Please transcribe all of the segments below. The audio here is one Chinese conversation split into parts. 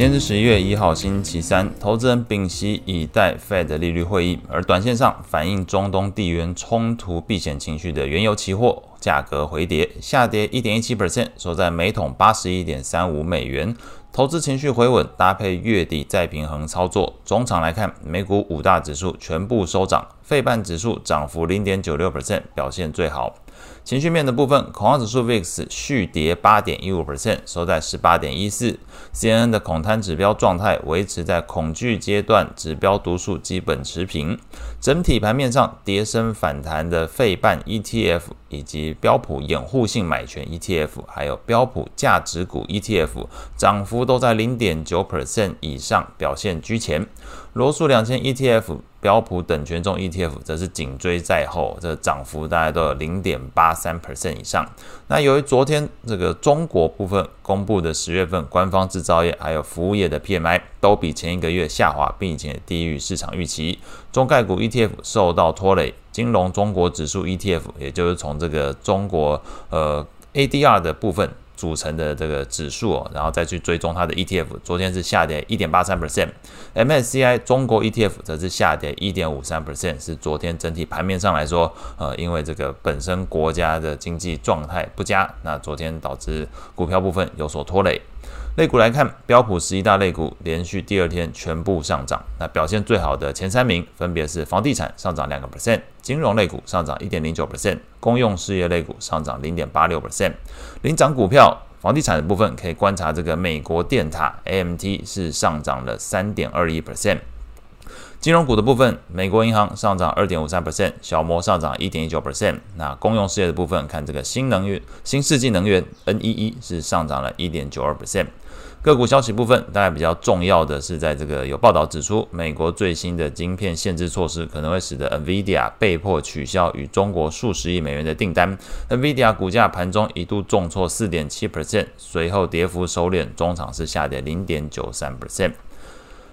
今天是十一月一号，星期三，投资人屏息以待 Fed 利率会议，而短线上反映中东地缘冲突避险情绪的原油期货价格回跌，下跌一点一七 percent，收在每桶八十一点三五美元。投资情绪回稳，搭配月底再平衡操作。中场来看，美股五大指数全部收涨，费半指数涨幅零点九六 percent，表现最好。情绪面的部分，恐慌指数 VIX 续跌八点一五 percent，收在十八点一四。CNN 的恐贪指标状态维持在恐惧阶段，指标读数基本持平。整体盘面上，跌升反弹的费半 ETF 以及标普掩护性买权 ETF，还有标普价值股 ETF，涨幅都在零点九 percent 以上，表现居前。罗素两千 ETF、标普等权重 ETF 则是紧追在后，这涨幅大概都有零点八三 percent 以上。那由于昨天这个中国部分公布的十月份官方制造业还有服务业的 PMI 都比前一个月下滑，并且低于市场预期，中概股 ETF 受到拖累，金融中国指数 ETF 也就是从这个中国呃 ADR 的部分。组成的这个指数哦，然后再去追踪它的 ETF，昨天是下跌一点八三 percent，MSCI 中国 ETF 则是下跌一点五三 percent，是昨天整体盘面上来说，呃，因为这个本身国家的经济状态不佳，那昨天导致股票部分有所拖累。类股来看，标普十一大类股连续第二天全部上涨。那表现最好的前三名分别是房地产上涨两个 percent，金融类股上涨一点零九 percent，公用事业类股上涨零点八六 percent。领涨股票，房地产的部分可以观察这个美国电塔 AMT 是上涨了三点二一 percent。金融股的部分，美国银行上涨二点五三 percent，小摩上涨一点一九 percent。那公用事业的部分，看这个新能源、新世纪能源 NEE 是上涨了一点九二 percent。个股消息部分，大概比较重要的是，在这个有报道指出，美国最新的晶片限制措施可能会使得 NVIDIA 被迫取消与中国数十亿美元的订单。NVIDIA 股价盘中一度重挫四点七 percent，随后跌幅收敛，中场是下跌零点九三 percent。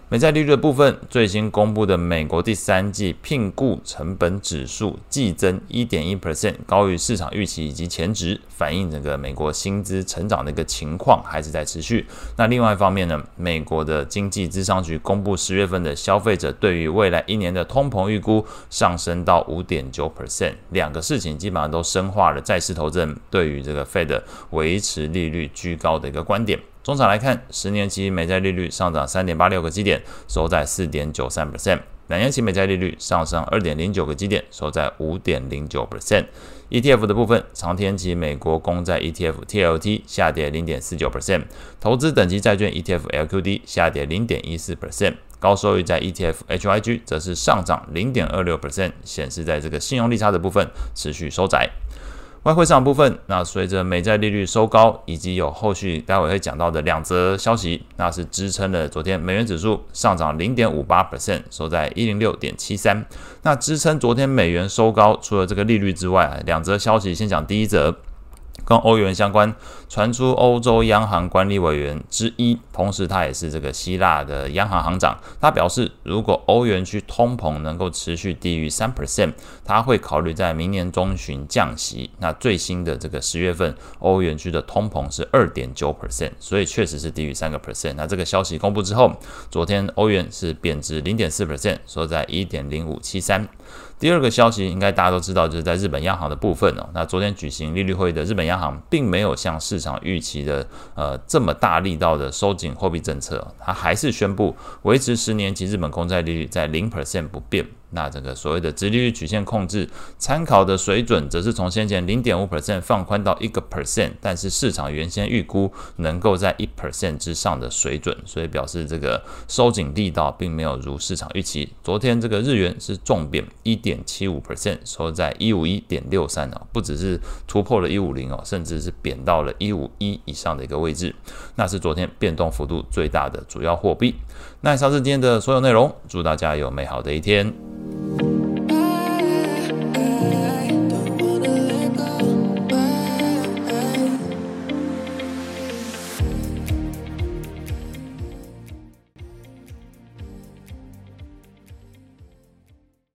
美债利率的部分，最新公布的美国第三季聘雇成本指数季增一点一 percent，高于市场预期以及前值，反映整个美国薪资成长的一个情况还是在持续。那另外一方面呢，美国的经济咨商局公布十月份的消费者对于未来一年的通膨预估上升到五点九 percent，两个事情基本上都深化了债市投资人对于这个 Fed 维持利率居高的一个观点。终场来看，十年期美债利率上涨三点八六个基点，收在四点九三 percent；两年期美债利率上升二点零九个基点，收在五点零九 percent。ETF 的部分，长天期美国公债 ETF TLT 下跌零点四九 percent，投资等级债券 ETF LQD 下跌零点一四 percent，高收益债 ETF HYG 则是上涨零点二六 percent，显示在这个信用利差的部分持续收窄。外汇市场部分，那随着美债利率收高，以及有后续待会会讲到的两则消息，那是支撑了昨天美元指数上涨零点五八 percent，收在一零六点七三。那支撑昨天美元收高，除了这个利率之外，两则消息先讲第一则。跟欧元相关，传出欧洲央行管理委员之一，同时他也是这个希腊的央行行长。他表示，如果欧元区通膨能够持续低于三 percent，他会考虑在明年中旬降息。那最新的这个十月份，欧元区的通膨是二点九 percent，所以确实是低于三个 percent。那这个消息公布之后，昨天欧元是贬值零点四 percent，说在一点零五七三。第二个消息应该大家都知道，就是在日本央行的部分哦。那昨天举行利率会议的日本央行，并没有像市场预期的呃这么大力道的收紧货币政策，它还是宣布维持十年期日本公债利率在零 percent 不变。那这个所谓的直利率曲线控制参考的水准，则是从先前零点五 percent 放宽到一个 percent，但是市场原先预估能够在一 percent 之上的水准，所以表示这个收紧力道并没有如市场预期。昨天这个日元是重贬一点七五 percent，收在一五一点六三哦，不只是突破了一五零哦，甚至是贬到了一五一以上的一个位置，那是昨天变动幅度最大的主要货币。那以上是今天的所有内容，祝大家有美好的一天。